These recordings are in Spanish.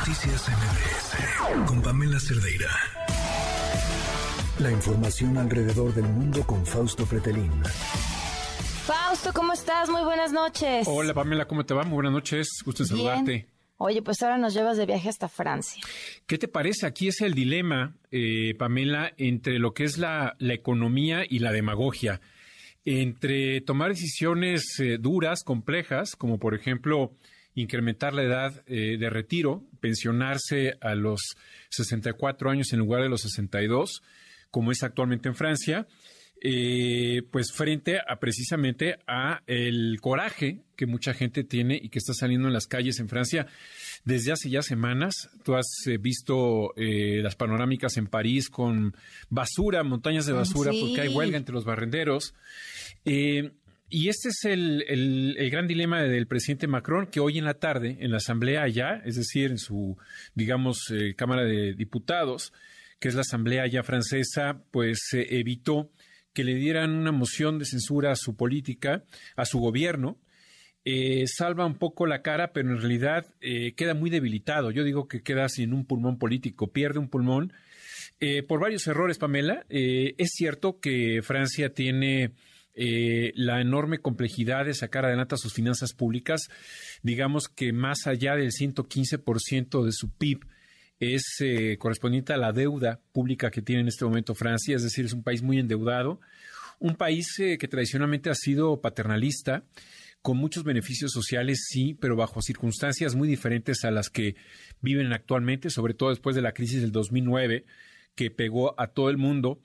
Noticias MBS con Pamela Cerdeira. La información alrededor del mundo con Fausto Pretelín. Fausto, ¿cómo estás? Muy buenas noches. Hola Pamela, ¿cómo te va? Muy buenas noches, gusto en saludarte. Oye, pues ahora nos llevas de viaje hasta Francia. ¿Qué te parece? Aquí es el dilema, eh, Pamela, entre lo que es la, economía y la demagogia. Entre tomar decisiones eh, duras, complejas, como por ejemplo incrementar la edad eh, de retiro, pensionarse a los 64 años en lugar de los 62, como es actualmente en Francia, eh, pues frente a precisamente a el coraje que mucha gente tiene y que está saliendo en las calles en Francia desde hace ya semanas. Tú has eh, visto las panorámicas en París con basura, montañas de basura, porque hay huelga entre los barrenderos. Y este es el, gran dilema del presidente Macron, que hoy en la tarde, en la Asamblea allá, es decir, en su, digamos, eh, Cámara de Diputados, que es la Asamblea ya francesa, pues evitó que le dieran una moción de censura a su política, a su gobierno. Eh, salva un poco la cara, pero en realidad eh, queda muy debilitado. Yo digo que queda sin un pulmón político, pierde un pulmón por varios errores, Pamela. es cierto que Francia tiene eh, la enorme complejidad de sacar adelante sus finanzas públicas, digamos que más allá del 115% de su PIB es eh, correspondiente a la deuda pública que tiene en este momento Francia, es decir, es un país muy endeudado, un país eh, que tradicionalmente ha sido paternalista, con muchos beneficios sociales, sí, pero bajo circunstancias muy diferentes a las que viven actualmente, sobre todo después de la crisis del 2009, que pegó a todo el mundo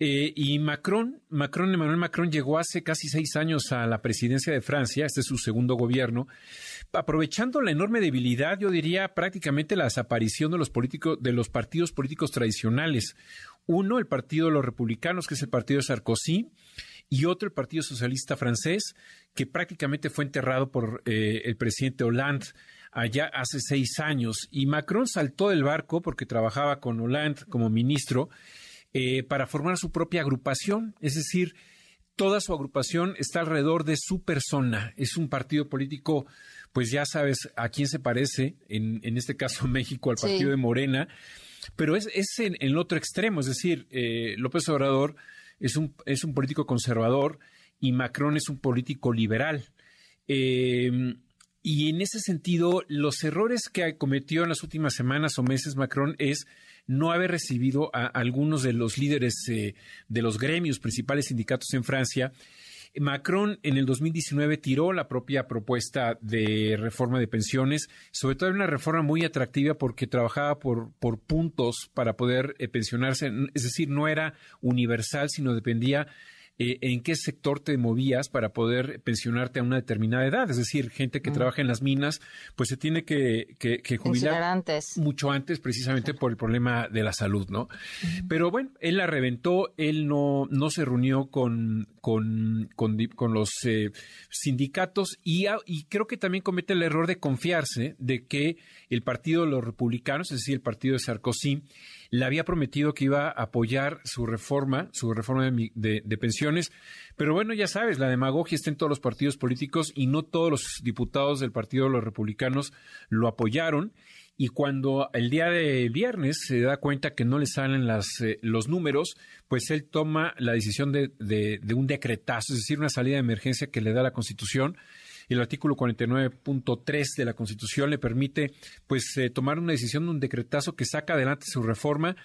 eh, y Macron, Macron, Emmanuel Macron llegó hace casi seis años a la presidencia de Francia, este es su segundo gobierno, aprovechando la enorme debilidad, yo diría prácticamente la desaparición de los políticos, de los partidos políticos tradicionales. Uno, el partido de los republicanos, que es el partido de Sarkozy, y otro, el Partido Socialista francés, que prácticamente fue enterrado por eh, el presidente Hollande allá hace seis años. Y Macron saltó del barco porque trabajaba con Hollande como ministro eh, para formar su propia agrupación, es decir, toda su agrupación está alrededor de su persona. Es un partido político, pues ya sabes a quién se parece, en, en este caso México, al partido de Morena, pero es, es en, el otro extremo, es decir, eh, López Obrador es un, es un político conservador y Macron es un político liberal. Eh, y en ese sentido, los errores que cometió en las últimas semanas o meses Macron es no haber recibido a algunos de los líderes eh, de los gremios principales sindicatos en Francia. Macron en el 2019 tiró la propia propuesta de reforma de pensiones, sobre todo una reforma muy atractiva porque trabajaba por, por puntos para poder eh, pensionarse, es decir, no era universal, sino dependía eh, en qué sector te movías para poder pensionarte a una determinada edad. Es decir, gente que mm. trabaja en las minas, pues se tiene que, jubilar antes. mucho antes precisamente por el problema de la salud, ¿no? Pero bueno, él la reventó, él no, no se reunió con, con, con, los eh, sindicatos y, y creo que también comete el error de confiarse de que el partido de los republicanos, es decir, el partido de Sarkozy, le había prometido que iba a apoyar su reforma, su reforma de, pensiones. Pero bueno, ya sabes, la demagogia está en todos los partidos políticos y no todos los diputados del Partido de los Republicanos lo apoyaron. Y cuando el día de viernes se da cuenta que no le salen las, eh, los números, pues él toma la decisión de, de un decretazo, es decir, una salida de emergencia que le da la Constitución el artículo 49.3 de la Constitución le permite pues eh, tomar una decisión de un decretazo que saca adelante su reforma,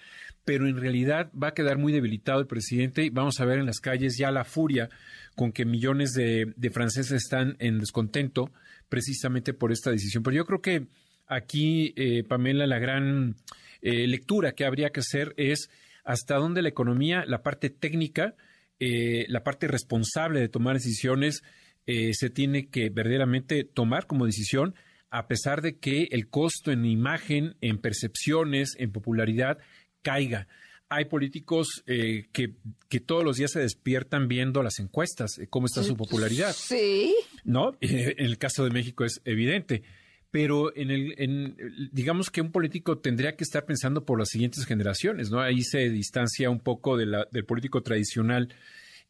pero en realidad va a quedar muy debilitado el presidente y vamos a ver en las calles ya la furia con que millones de, franceses están en descontento precisamente por esta decisión. Pero yo creo que aquí, eh, Pamela, la gran eh, lectura que habría que hacer es hasta dónde la economía, la parte técnica, la parte responsable de tomar decisiones, eh, se tiene que verdaderamente tomar como decisión, a pesar de que el costo en imagen, en percepciones, en popularidad caiga. Hay políticos eh, que, que, todos los días se despiertan viendo las encuestas, eh, cómo está su popularidad. Sí. ¿No? En el caso de México es evidente. Pero en el, en, digamos que un político tendría que estar pensando por las siguientes generaciones, ¿no? Ahí se distancia un poco de la, del político tradicional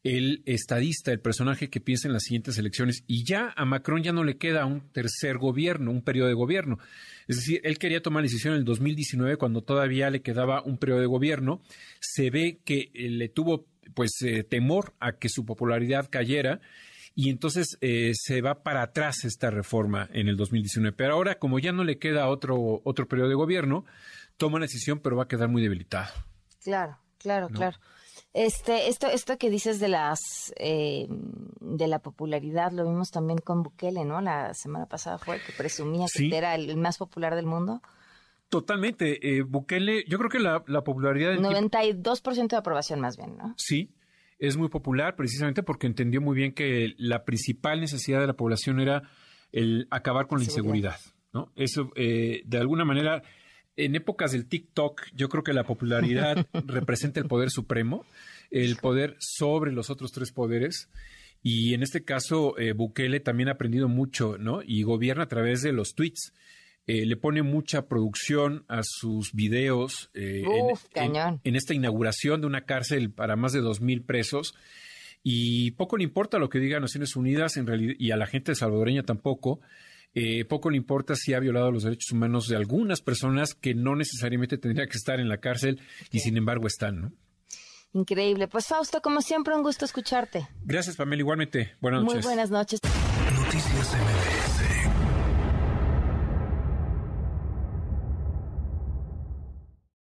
el estadista, el personaje que piensa en las siguientes elecciones. Y ya a Macron ya no le queda un tercer gobierno, un periodo de gobierno. Es decir, él quería tomar la decisión en el 2019 cuando todavía le quedaba un periodo de gobierno. Se ve que eh, le tuvo pues eh, temor a que su popularidad cayera y entonces eh, se va para atrás esta reforma en el 2019. Pero ahora, como ya no le queda otro, otro periodo de gobierno, toma la decisión, pero va a quedar muy debilitado. Claro, claro, claro. Este, esto, esto que dices de las eh, de la popularidad lo vimos también con Bukele, ¿no? La semana pasada fue que presumía que era el más popular del mundo. Totalmente. Eh, Bukele, yo creo que la, popularidad... Del 92% de aprobación más bien, ¿no? Sí, es muy popular precisamente porque entendió muy bien que la principal necesidad de la población era el acabar con la inseguridad, ¿no? Eso, eh, de alguna manera en épocas del TikTok, yo creo que la popularidad representa el poder supremo, el poder sobre los otros tres poderes. Y en este caso, eh, Bukele también ha aprendido mucho, ¿no? Y gobierna a través de los tweets. Eh, le pone mucha producción a sus videos eh, en, en, esta inauguración de una cárcel para más de dos mil presos. Y poco le importa lo que diga Naciones Unidas en realidad, y a la gente salvadoreña tampoco. Eh, poco le importa si ha violado los derechos humanos de algunas personas que no necesariamente tendrían que estar en la cárcel y sin embargo están, ¿no? Increíble. Pues Fausto, como siempre, un gusto escucharte. Gracias, Pamela. Igualmente. Buenas noches. Muy buenas noches. Noticias MBS